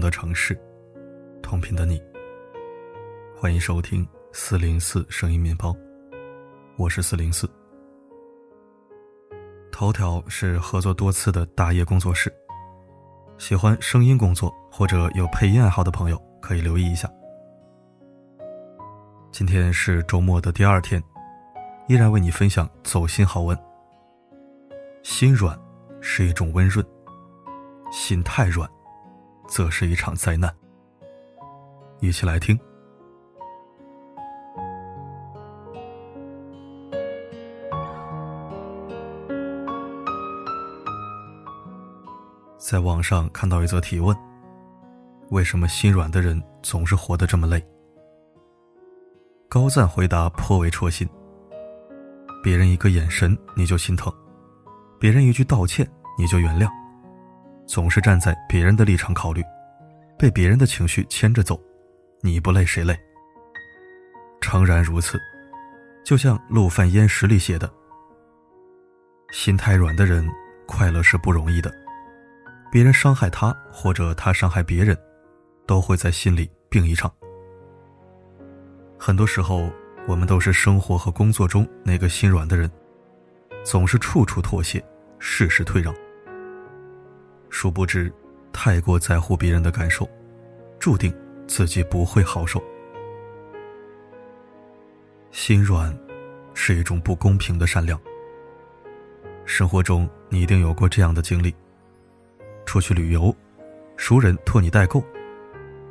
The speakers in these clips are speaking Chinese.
的城市，同频的你。欢迎收听四零四声音面包，我是四零四。头条是合作多次的大业工作室，喜欢声音工作或者有配音爱好的朋友可以留意一下。今天是周末的第二天，依然为你分享走心好文。心软是一种温润，心太软，则是一场灾难。一起来听。在网上看到一则提问：为什么心软的人总是活得这么累？高赞回答颇为戳心。别人一个眼神你就心疼，别人一句道歉你就原谅，总是站在别人的立场考虑，被别人的情绪牵着走，你不累谁累？诚然如此，就像《陆犯焉识》里写的：“心太软的人，快乐是不容易的。别人伤害他，或者他伤害别人，都会在心里病一场。”很多时候，我们都是生活和工作中那个心软的人，总是处处妥协，事事退让。殊不知，太过在乎别人的感受，注定自己不会好受。心软，是一种不公平的善良。生活中，你一定有过这样的经历：出去旅游，熟人托你代购，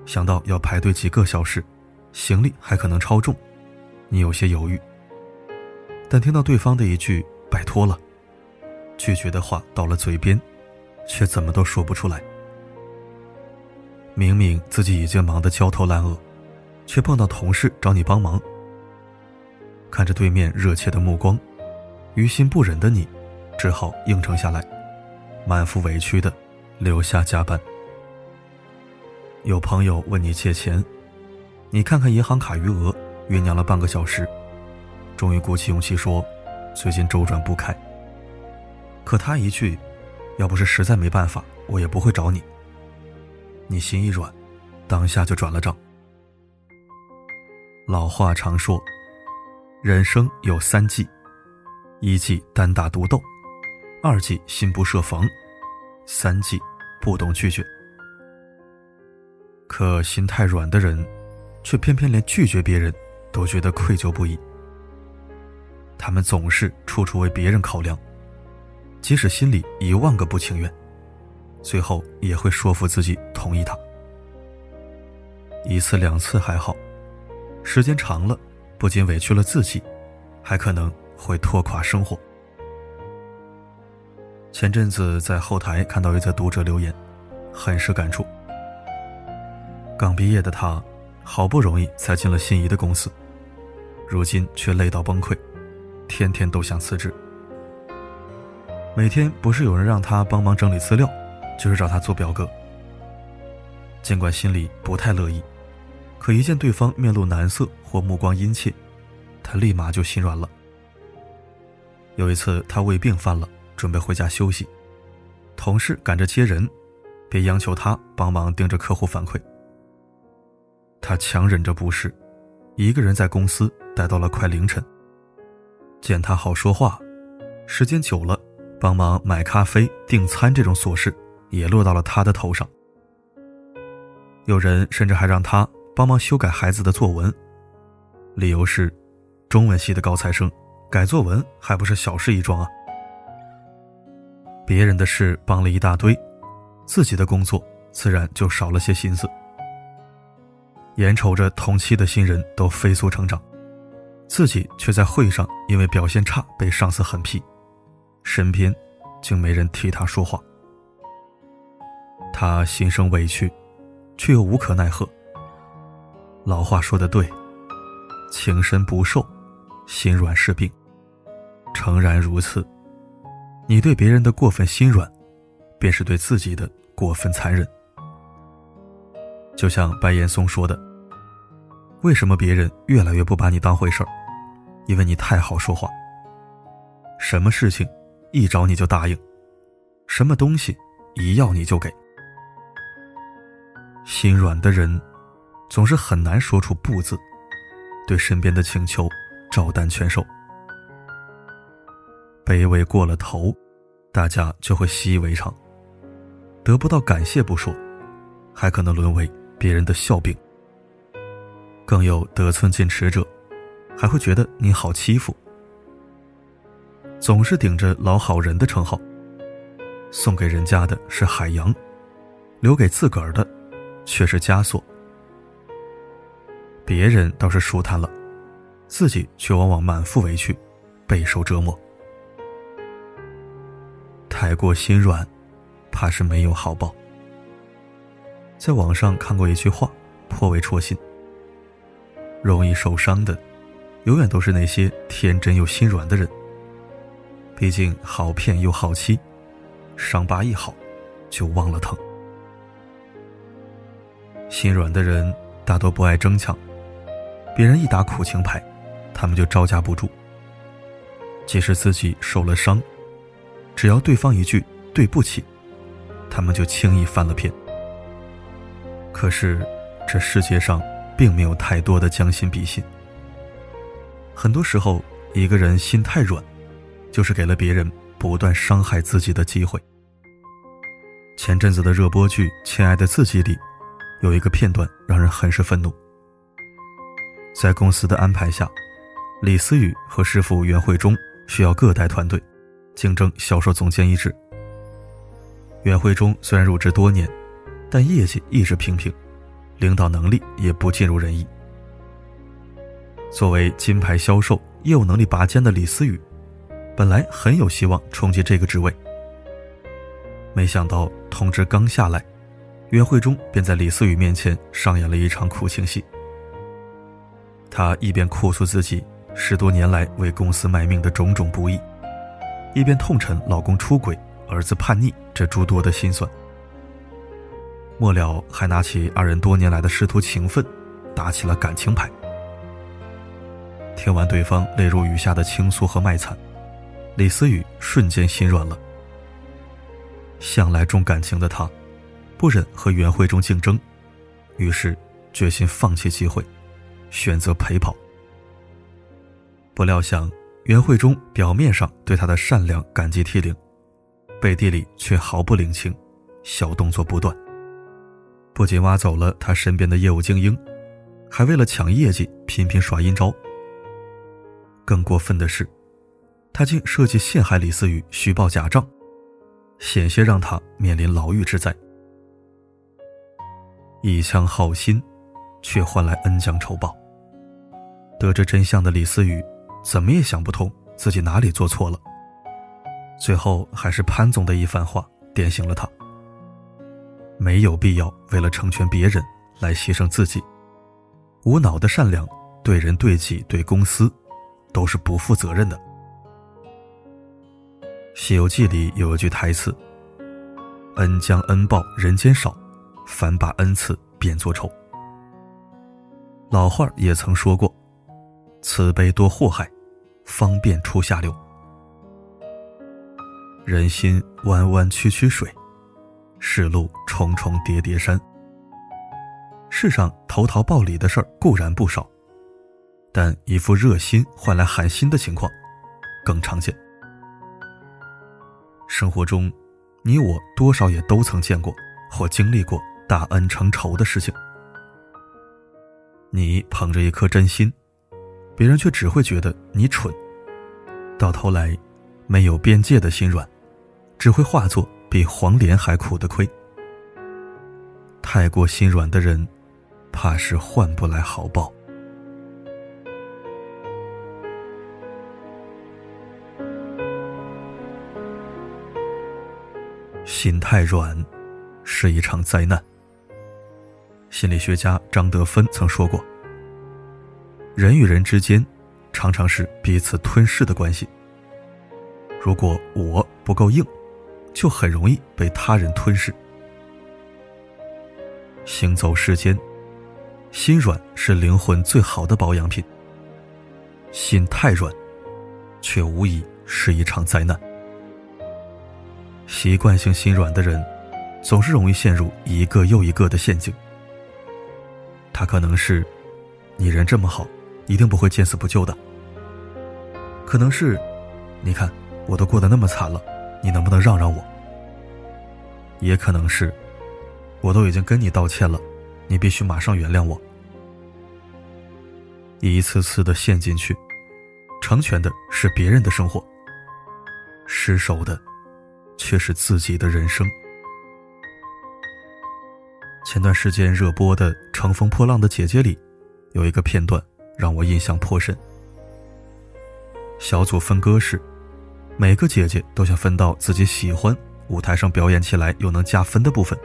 想到要排队几个小时。行李还可能超重，你有些犹豫。但听到对方的一句“拜托了”，拒绝的话到了嘴边，却怎么都说不出来。明明自己已经忙得焦头烂额，却碰到同事找你帮忙。看着对面热切的目光，于心不忍的你，只好应承下来，满腹委屈的留下加班。有朋友问你借钱。你看看银行卡余额，酝酿了半个小时，终于鼓起勇气说：“最近周转不开。”可他一句：“要不是实在没办法，我也不会找你。”你心一软，当下就转了账。老话常说：“人生有三忌，一忌单打独斗，二忌心不设防，三忌不懂拒绝。”可心太软的人。却偏偏连拒绝别人都觉得愧疚不已。他们总是处处为别人考量，即使心里一万个不情愿，最后也会说服自己同意他。一次两次还好，时间长了，不仅委屈了自己，还可能会拖垮生活。前阵子在后台看到一则读者留言，很是感触。刚毕业的他。好不容易才进了心仪的公司，如今却累到崩溃，天天都想辞职。每天不是有人让他帮忙整理资料，就是找他做表格。尽管心里不太乐意，可一见对方面露难色或目光殷切，他立马就心软了。有一次他胃病犯了，准备回家休息，同事赶着接人，便央求他帮忙盯着客户反馈。他强忍着不适，一个人在公司待到了快凌晨。见他好说话，时间久了，帮忙买咖啡、订餐这种琐事也落到了他的头上。有人甚至还让他帮忙修改孩子的作文，理由是，中文系的高材生改作文还不是小事一桩啊。别人的事帮了一大堆，自己的工作自然就少了些心思。眼瞅着同期的新人都飞速成长，自己却在会上因为表现差被上司狠批，身边竟没人替他说话。他心生委屈，却又无可奈何。老话说的对，情深不寿，心软是病。诚然如此，你对别人的过分心软，便是对自己的过分残忍。就像白岩松说的。为什么别人越来越不把你当回事儿？因为你太好说话。什么事情一找你就答应，什么东西一要你就给。心软的人，总是很难说出“不”字，对身边的请求照单全收。卑微过了头，大家就会习以为常，得不到感谢不说，还可能沦为别人的笑柄。更有得寸进尺者，还会觉得你好欺负。总是顶着老好人的称号，送给人家的是海洋，留给自个儿的却是枷锁。别人倒是舒坦了，自己却往往满腹委屈，备受折磨。太过心软，怕是没有好报。在网上看过一句话，颇为戳心：容易受伤的，永远都是那些天真又心软的人。毕竟好骗又好欺，伤疤一好，就忘了疼。心软的人大多不爱争抢，别人一打苦情牌，他们就招架不住。即使自己受了伤，只要对方一句对不起，他们就轻易翻了篇。可是，这世界上并没有太多的将心比心。很多时候，一个人心太软。就是给了别人不断伤害自己的机会。前阵子的热播剧《亲爱的自己》里，有一个片段让人很是愤怒。在公司的安排下，李思雨和师傅袁慧忠需要各带团队，竞争销售总监一职。袁慧忠虽然入职多年，但业绩一直平平，领导能力也不尽如人意。作为金牌销售、业务能力拔尖的李思雨。本来很有希望冲击这个职位，没想到通知刚下来，袁慧忠便在李思雨面前上演了一场苦情戏。他一边哭诉自己十多年来为公司卖命的种种不易，一边痛陈老公出轨、儿子叛逆这诸多的心酸。末了，还拿起二人多年来的师徒情分，打起了感情牌。听完对方泪如雨下的倾诉和卖惨。李思雨瞬间心软了。向来重感情的他，不忍和袁慧中竞争，于是决心放弃机会，选择陪跑。不料想，袁慧中表面上对他的善良感激涕零，背地里却毫不领情，小动作不断。不仅挖走了他身边的业务精英，还为了抢业绩频频耍阴招。更过分的是。他竟设计陷害李思雨，虚报假账，险些让他面临牢狱之灾。一腔好心，却换来恩将仇报。得知真相的李思雨，怎么也想不通自己哪里做错了。最后还是潘总的一番话点醒了他：没有必要为了成全别人来牺牲自己。无脑的善良，对人对己对公司，都是不负责任的。《西游记》里有一句台词：“恩将恩报人间少，反把恩赐变作仇。”老话也曾说过：“慈悲多祸害，方便出下流。”人心弯弯曲曲水，世路重重叠叠山。世上投桃报李的事儿固然不少，但一副热心换来寒心的情况更常见。生活中，你我多少也都曾见过或经历过大恩成仇的事情。你捧着一颗真心，别人却只会觉得你蠢。到头来，没有边界的心软，只会化作比黄连还苦的亏。太过心软的人，怕是换不来好报。心太软，是一场灾难。心理学家张德芬曾说过：“人与人之间，常常是彼此吞噬的关系。如果我不够硬，就很容易被他人吞噬。行走世间，心软是灵魂最好的保养品。心太软，却无疑是一场灾难。”习惯性心软的人，总是容易陷入一个又一个的陷阱，他可能是，你人这么好，一定不会见死不救的。可能是，你看我都过得那么惨了，你能不能让让我？也可能是，我都已经跟你道歉了，你必须马上原谅我。一次次的陷进去，成全的是别人的生活，失手的却是自己的人生。前段时间热播的《乘风破浪的姐姐》里，有一个片段让我印象颇深。小组分割时，每个姐姐都想分到自己喜欢、舞台上表演起来又能加分的部分。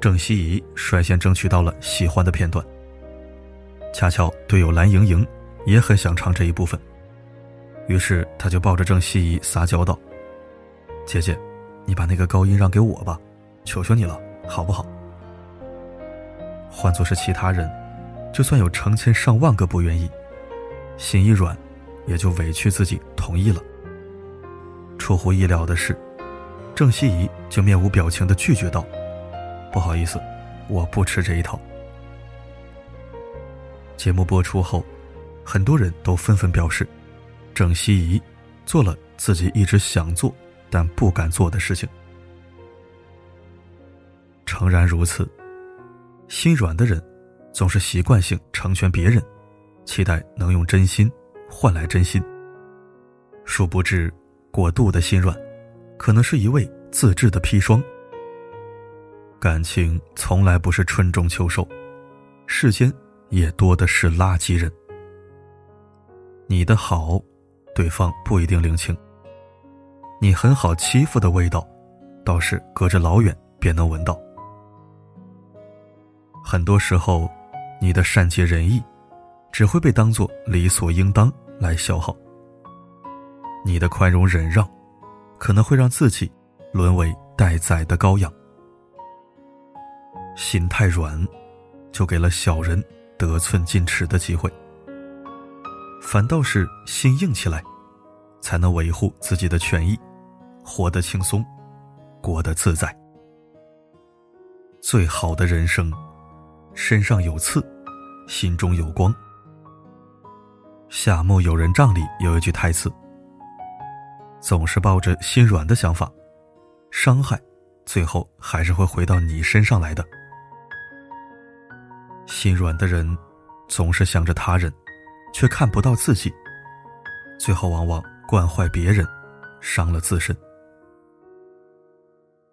郑希怡率先争取到了喜欢的片段，恰巧队友蓝盈莹也很想唱这一部分，于是她就抱着郑希怡撒娇道：“姐姐，你把那个高音让给我吧，求求你了。”好不好？换做是其他人，就算有成千上万个不愿意，心一软，也就委屈自己同意了。出乎意料的是，郑希怡就面无表情的拒绝道：“不好意思，我不吃这一套。”节目播出后，很多人都纷纷表示，郑希怡做了自己一直想做但不敢做的事情。诚然如此，心软的人总是习惯性成全别人，期待能用真心换来真心。殊不知，过度的心软，可能是一味自制的砒霜。感情从来不是春种秋收，世间也多的是垃圾人。你的好，对方不一定领情；你很好欺负的味道，倒是隔着老远便能闻到。很多时候，你的善解人意，只会被当作理所应当来消耗。你的宽容忍让，可能会让自己沦为待宰的羔羊。心太软，就给了小人得寸进尺的机会。反倒是心硬起来，才能维护自己的权益，活得轻松，过得自在。最好的人生。身上有刺，心中有光。夏目友人帐里有一句台词：“总是抱着心软的想法，伤害最后还是会回到你身上来的。”心软的人总是想着他人，却看不到自己，最后往往惯坏别人，伤了自身。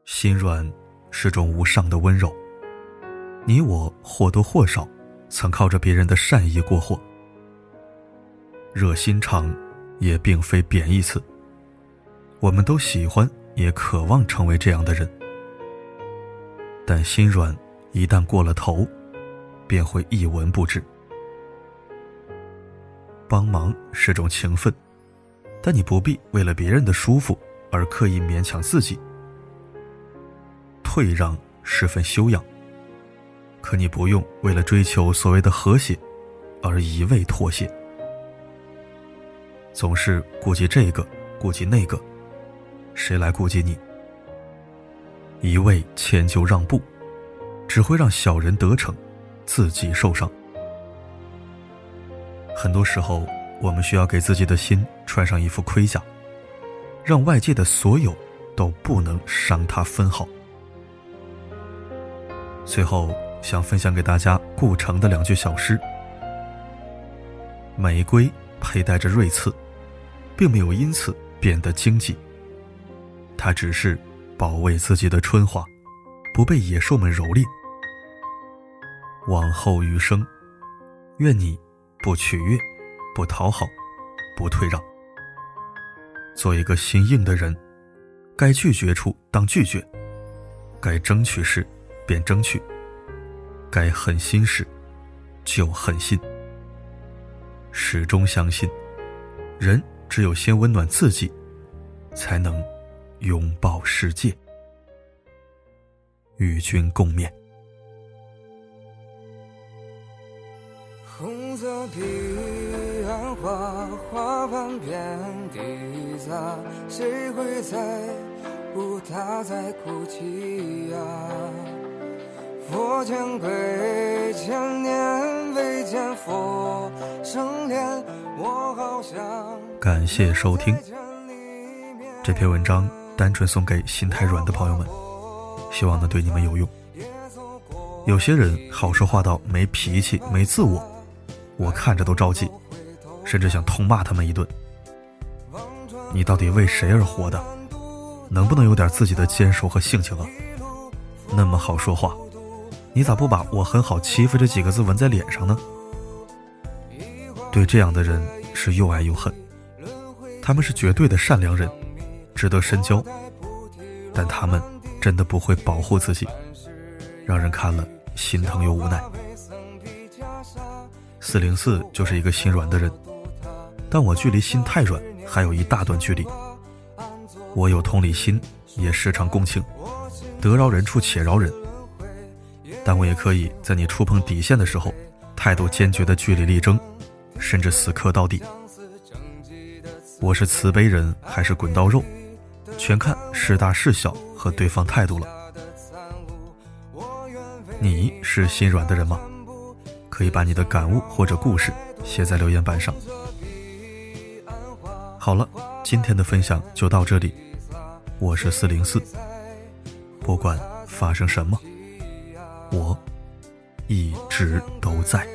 心软是种无上的温柔。你我或多或少，曾靠着别人的善意过活。热心肠，也并非贬义词。我们都喜欢，也渴望成为这样的人。但心软一旦过了头，便会一文不值。帮忙是种情分，但你不必为了别人的舒服而刻意勉强自己。退让十分修养。可你不用为了追求所谓的和谐，而一味妥协，总是顾及这个，顾及那个，谁来顾及你？一味迁就让步，只会让小人得逞，自己受伤。很多时候，我们需要给自己的心穿上一副盔甲，让外界的所有都不能伤他分毫。最后。想分享给大家顾城的两句小诗：玫瑰佩戴着锐刺，并没有因此变得荆棘。它只是保卫自己的春花，不被野兽们蹂躏。往后余生，愿你不取悦，不讨好，不退让，做一个心硬的人。该拒绝处当拒绝，该争取时便争取。该狠心时，就狠心。始终相信，人只有先温暖自己，才能拥抱世界。与君共勉。红色彼岸花，花瓣遍地撒，谁会在乎他在哭泣呀？佛前跪，千年未见佛生莲，我好想。感谢收听这篇文章，单纯送给心太软的朋友们，希望能对你们有用。有些人好说话到没脾气、没自我，我看着都着急，甚至想痛骂他们一顿。你到底为谁而活的？能不能有点自己的坚守和性情啊？那么好说话，你咋不把我很好欺负这几个字纹在脸上呢？对这样的人是又爱又恨。他们是绝对的善良人，值得深交，但他们真的不会保护自己，让人看了心疼又无奈。四零四就是一个心软的人，但我距离心太软还有一大段距离。我有同理心，也时常共情，得饶人处且饶人。但我也可以在你触碰底线的时候，态度坚决的据理力争，甚至死磕到底。我是慈悲人还是滚刀肉，全看是大是小和对方态度了。你是心软的人吗？可以把你的感悟或者故事写在留言板上。好了，今天的分享就到这里。我是四零四，不管发生什么，我一直都在。